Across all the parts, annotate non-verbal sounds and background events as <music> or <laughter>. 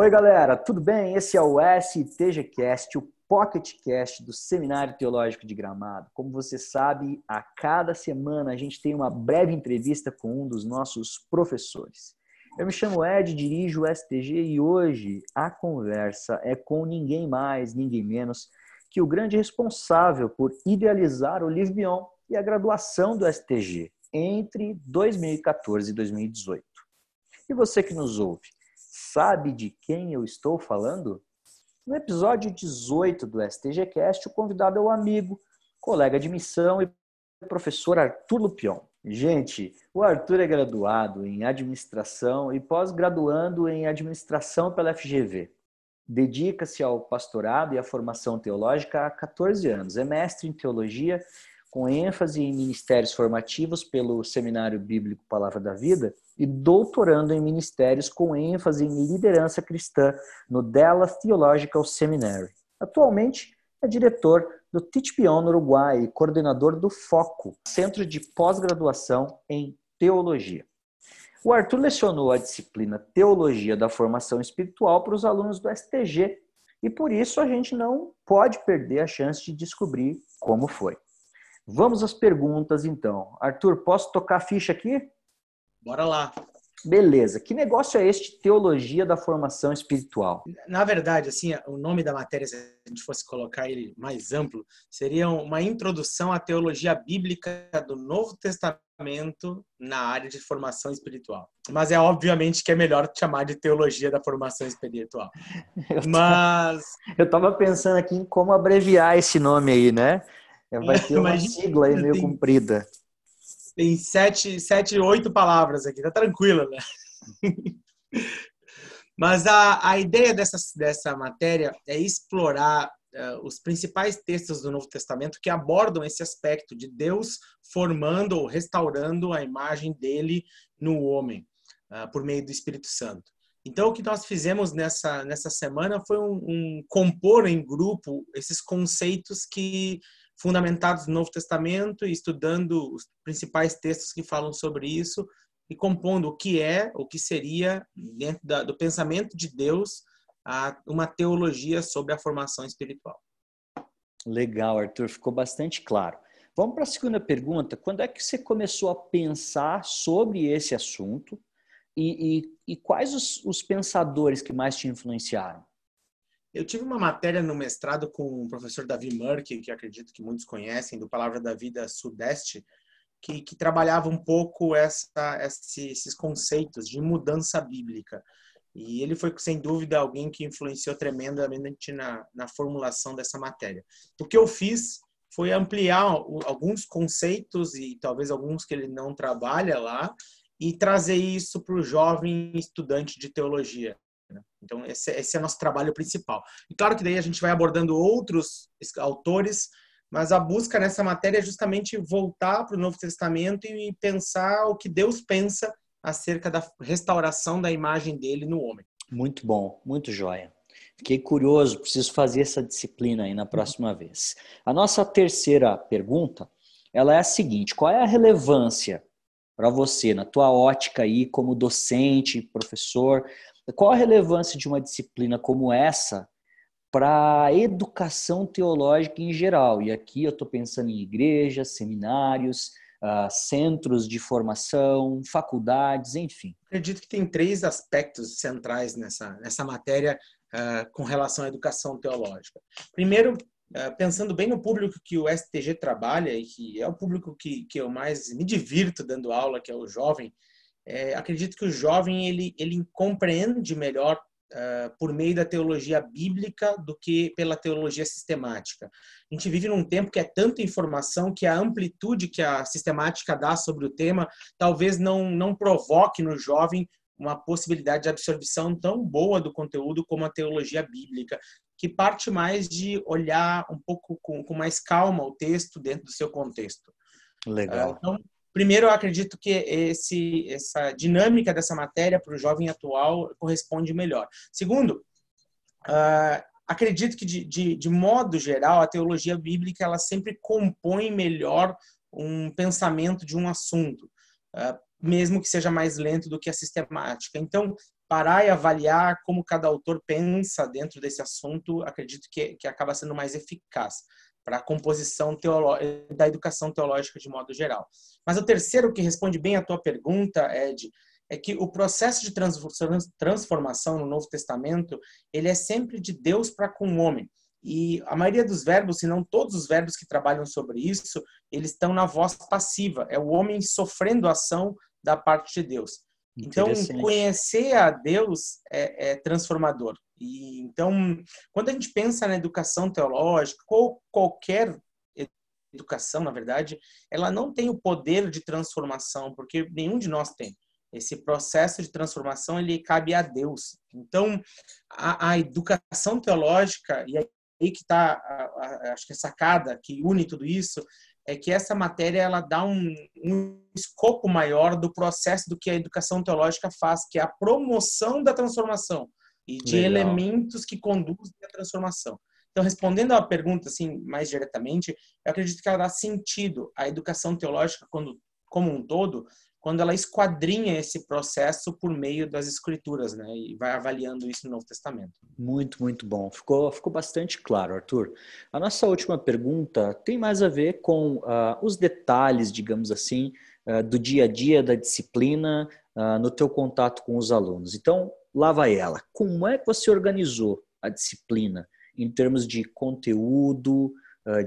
Oi, galera, tudo bem? Esse é o STGCast, o PocketCast do Seminário Teológico de Gramado. Como você sabe, a cada semana a gente tem uma breve entrevista com um dos nossos professores. Eu me chamo Ed, dirijo o STG e hoje a conversa é com ninguém mais, ninguém menos que o grande responsável por idealizar o Livre Bion e a graduação do STG entre 2014 e 2018. E você que nos ouve, sabe de quem eu estou falando? No episódio 18 do STGcast, o convidado é o amigo, colega de missão e professor Arthur Lupion. Gente, o Arthur é graduado em administração e pós-graduando em administração pela FGV. Dedica-se ao pastorado e à formação teológica há 14 anos. É mestre em teologia, com ênfase em ministérios formativos pelo Seminário Bíblico Palavra da Vida e doutorando em ministérios com ênfase em liderança cristã no Dallas Theological Seminary. Atualmente é diretor do Teach no Uruguai e coordenador do FOCO, Centro de Pós-Graduação em Teologia. O Arthur lecionou a disciplina Teologia da Formação Espiritual para os alunos do STG e por isso a gente não pode perder a chance de descobrir como foi. Vamos às perguntas então. Arthur, posso tocar a ficha aqui? Bora lá. Beleza. Que negócio é este Teologia da Formação Espiritual? Na verdade, assim, o nome da matéria, se a gente fosse colocar ele mais amplo, seria uma introdução à teologia bíblica do Novo Testamento na área de formação espiritual. Mas é obviamente que é melhor chamar de teologia da formação espiritual. <laughs> Eu Mas eu estava pensando aqui em como abreviar esse nome aí, né? Vai ter uma sigla aí meio comprida tem sete, sete, oito palavras aqui, tá tranquilo, né? <laughs> Mas a, a ideia dessa, dessa matéria é explorar uh, os principais textos do Novo Testamento que abordam esse aspecto de Deus formando ou restaurando a imagem dele no homem, uh, por meio do Espírito Santo. Então, o que nós fizemos nessa, nessa semana foi um, um compor em grupo esses conceitos que fundamentados no Novo Testamento e estudando os principais textos que falam sobre isso e compondo o que é, o que seria, dentro da, do pensamento de Deus, a, uma teologia sobre a formação espiritual. Legal, Arthur, ficou bastante claro. Vamos para a segunda pergunta. Quando é que você começou a pensar sobre esse assunto e, e, e quais os, os pensadores que mais te influenciaram? Eu tive uma matéria no mestrado com o professor Davi Murky, que acredito que muitos conhecem, do Palavra da Vida Sudeste, que, que trabalhava um pouco essa, esses conceitos de mudança bíblica. E ele foi, sem dúvida, alguém que influenciou tremendamente na, na formulação dessa matéria. O que eu fiz foi ampliar alguns conceitos e talvez alguns que ele não trabalha lá e trazer isso para o jovem estudante de teologia. Então, esse, esse, é nosso trabalho principal. E claro que daí a gente vai abordando outros autores, mas a busca nessa matéria é justamente voltar para o Novo Testamento e pensar o que Deus pensa acerca da restauração da imagem dele no homem. Muito bom, muito joia. Fiquei curioso, preciso fazer essa disciplina aí na próxima vez. A nossa terceira pergunta, ela é a seguinte: qual é a relevância para você, na tua ótica aí como docente, professor, qual a relevância de uma disciplina como essa para a educação teológica em geral? E aqui eu estou pensando em igrejas, seminários, uh, centros de formação, faculdades, enfim. Acredito que tem três aspectos centrais nessa, nessa matéria uh, com relação à educação teológica. Primeiro, uh, pensando bem no público que o STG trabalha e que é o público que, que eu mais me divirto dando aula, que é o jovem, é, acredito que o jovem ele, ele compreende melhor uh, por meio da teologia bíblica do que pela teologia sistemática. A gente vive num tempo que é tanta informação que a amplitude que a sistemática dá sobre o tema talvez não, não provoque no jovem uma possibilidade de absorção tão boa do conteúdo como a teologia bíblica, que parte mais de olhar um pouco com, com mais calma o texto dentro do seu contexto. Legal. Uh, então, Primeiro, eu acredito que esse, essa dinâmica dessa matéria para o jovem atual corresponde melhor. Segundo, uh, acredito que, de, de, de, modo geral, a teologia bíblica ela sempre compõe melhor um pensamento de um assunto, uh, mesmo que seja mais lento do que a sistemática. Então, parar e avaliar como cada autor pensa dentro desse assunto, acredito que, que acaba sendo mais eficaz para a composição da educação teológica de modo geral. Mas o terceiro que responde bem à tua pergunta, Ed, é que o processo de transformação no Novo Testamento, ele é sempre de Deus para com o homem. E a maioria dos verbos, se não todos os verbos que trabalham sobre isso, eles estão na voz passiva. É o homem sofrendo ação da parte de Deus. Então, conhecer a Deus é, é, transformador. E então, quando a gente pensa na educação teológica, ou qualquer educação, na verdade, ela não tem o poder de transformação, porque nenhum de nós tem. Esse processo de transformação ele cabe a Deus. Então, a, a educação teológica e aí que está, acho que a sacada que une tudo isso é que essa matéria ela dá um, um, escopo maior do processo do que a educação teológica faz, que é a promoção da transformação e de Legal. elementos que conduzem à transformação. Então, respondendo à pergunta assim mais diretamente, eu acredito que ela dá sentido à educação teológica quando, como um todo, quando ela esquadrinha esse processo por meio das escrituras, né? E vai avaliando isso no Novo Testamento. Muito, muito bom. Ficou, ficou bastante claro, Arthur. A nossa última pergunta tem mais a ver com uh, os detalhes, digamos assim, uh, do dia a dia da disciplina uh, no teu contato com os alunos. Então, lá vai ela. Como é que você organizou a disciplina em termos de conteúdo,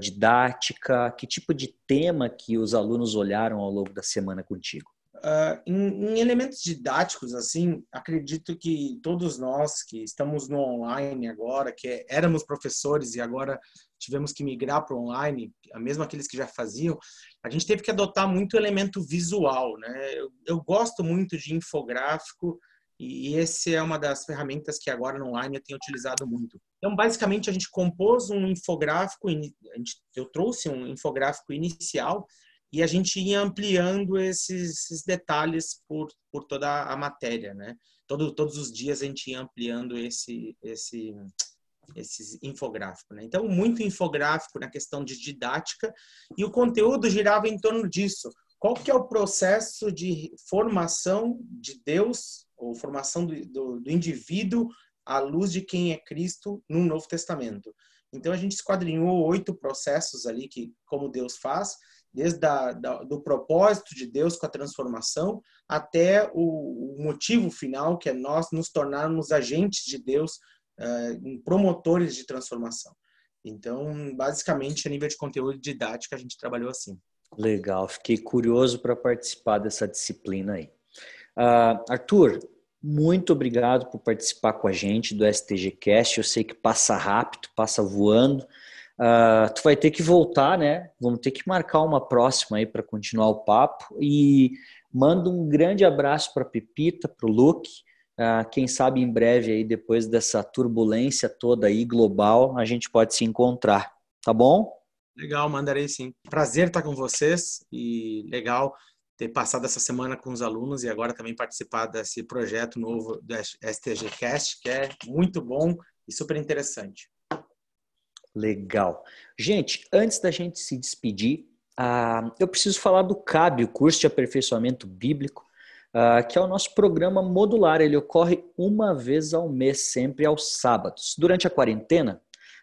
didática? Que tipo de tema que os alunos olharam ao longo da semana contigo? Uh, em, em, elementos didáticos, assim, acredito que todos nós que estamos no online agora, que éramos professores e agora tivemos que migrar para o online, mesmo aqueles que já faziam, a gente teve que adotar muito elemento visual, né? Eu, eu gosto muito de infográfico e esse é uma das ferramentas que agora no online eu tenho utilizado muito. Então, basicamente, a gente compôs um infográfico, eu trouxe um infográfico inicial e a gente ia ampliando esses, esses, detalhes por, por toda a matéria, né? Todo, todos os dias a gente ia ampliando esse, esse, esse infográfico, né? Então, muito infográfico na questão de didática e o conteúdo girava em torno disso. Qual que é o processo de formação de Deus ou formação do, do, do indivíduo à luz de quem é Cristo no Novo Testamento? Então, a gente esquadrinhou oito processos ali que, como Deus faz, desde a, da, do propósito de Deus com a transformação até o, o, motivo final, que é nós nos tornarmos agentes de Deus, uh, promotores de transformação. Então, basicamente, a nível de conteúdo didático, a gente trabalhou assim. Legal, fiquei curioso para participar dessa disciplina aí. Uh, Arthur, muito obrigado por participar com a gente do STGcast. Eu sei que passa rápido, passa voando. Uh, tu vai ter que voltar, né? Vamos ter que marcar uma próxima aí para continuar o papo. E mando um grande abraço para Pepita, para o Luke. Uh, quem sabe em breve aí, depois dessa turbulência toda aí global, a gente pode se encontrar, tá bom? Legal, mandarei sim. Prazer estar com vocês e legal ter passado essa semana com os alunos e agora também participar desse projeto novo do STGcast, que é muito bom e super interessante. Legal. Gente, antes da gente se despedir, uh, eu preciso falar do CAB, o curso de aperfeiçoamento bíblico, uh, que é o nosso programa modular. Ele ocorre uma vez ao mês, sempre aos sábados. Durante a quarentena,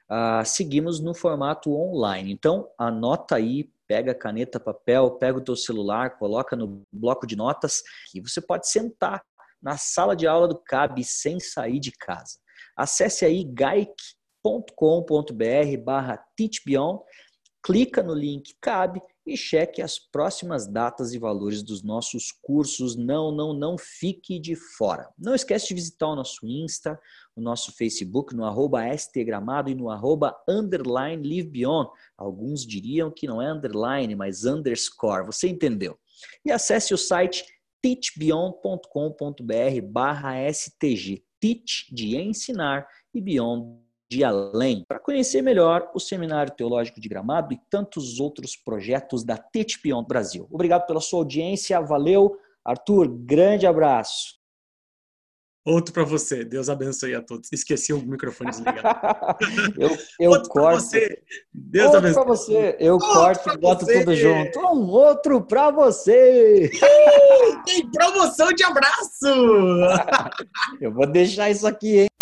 uh, seguimos no formato online. Então, anota aí, pega caneta, papel, pega o teu celular, coloca no bloco de notas e você pode sentar na sala de aula do CAB sem sair de casa. Acesse aí GAIC com.br barra teachbeyond, clica no link CAB e cheque as próximas datas e valores dos nossos cursos. Não, não, não fique de fora. Não esquece de visitar o nosso Insta, o nosso Facebook, no arroba stgramado e no arroba underline livebeyond. Alguns diriam que não é underline, mas underscore. Você entendeu? E acesse o site teachbeyond.com.br barra stg. Teach de ensinar e beyond de além, para conhecer melhor o Seminário Teológico de Gramado e tantos outros projetos da TETPION Brasil. Obrigado pela sua audiência, valeu. Arthur, grande abraço. Outro para você. Deus abençoe a todos. Esqueci o microfone desligado. <laughs> eu eu outro corto. Você. Deus outro abençoe. para você. Eu outro corto e boto você. tudo junto. Um outro para você. Tem promoção de abraço. <laughs> eu vou deixar isso aqui, hein?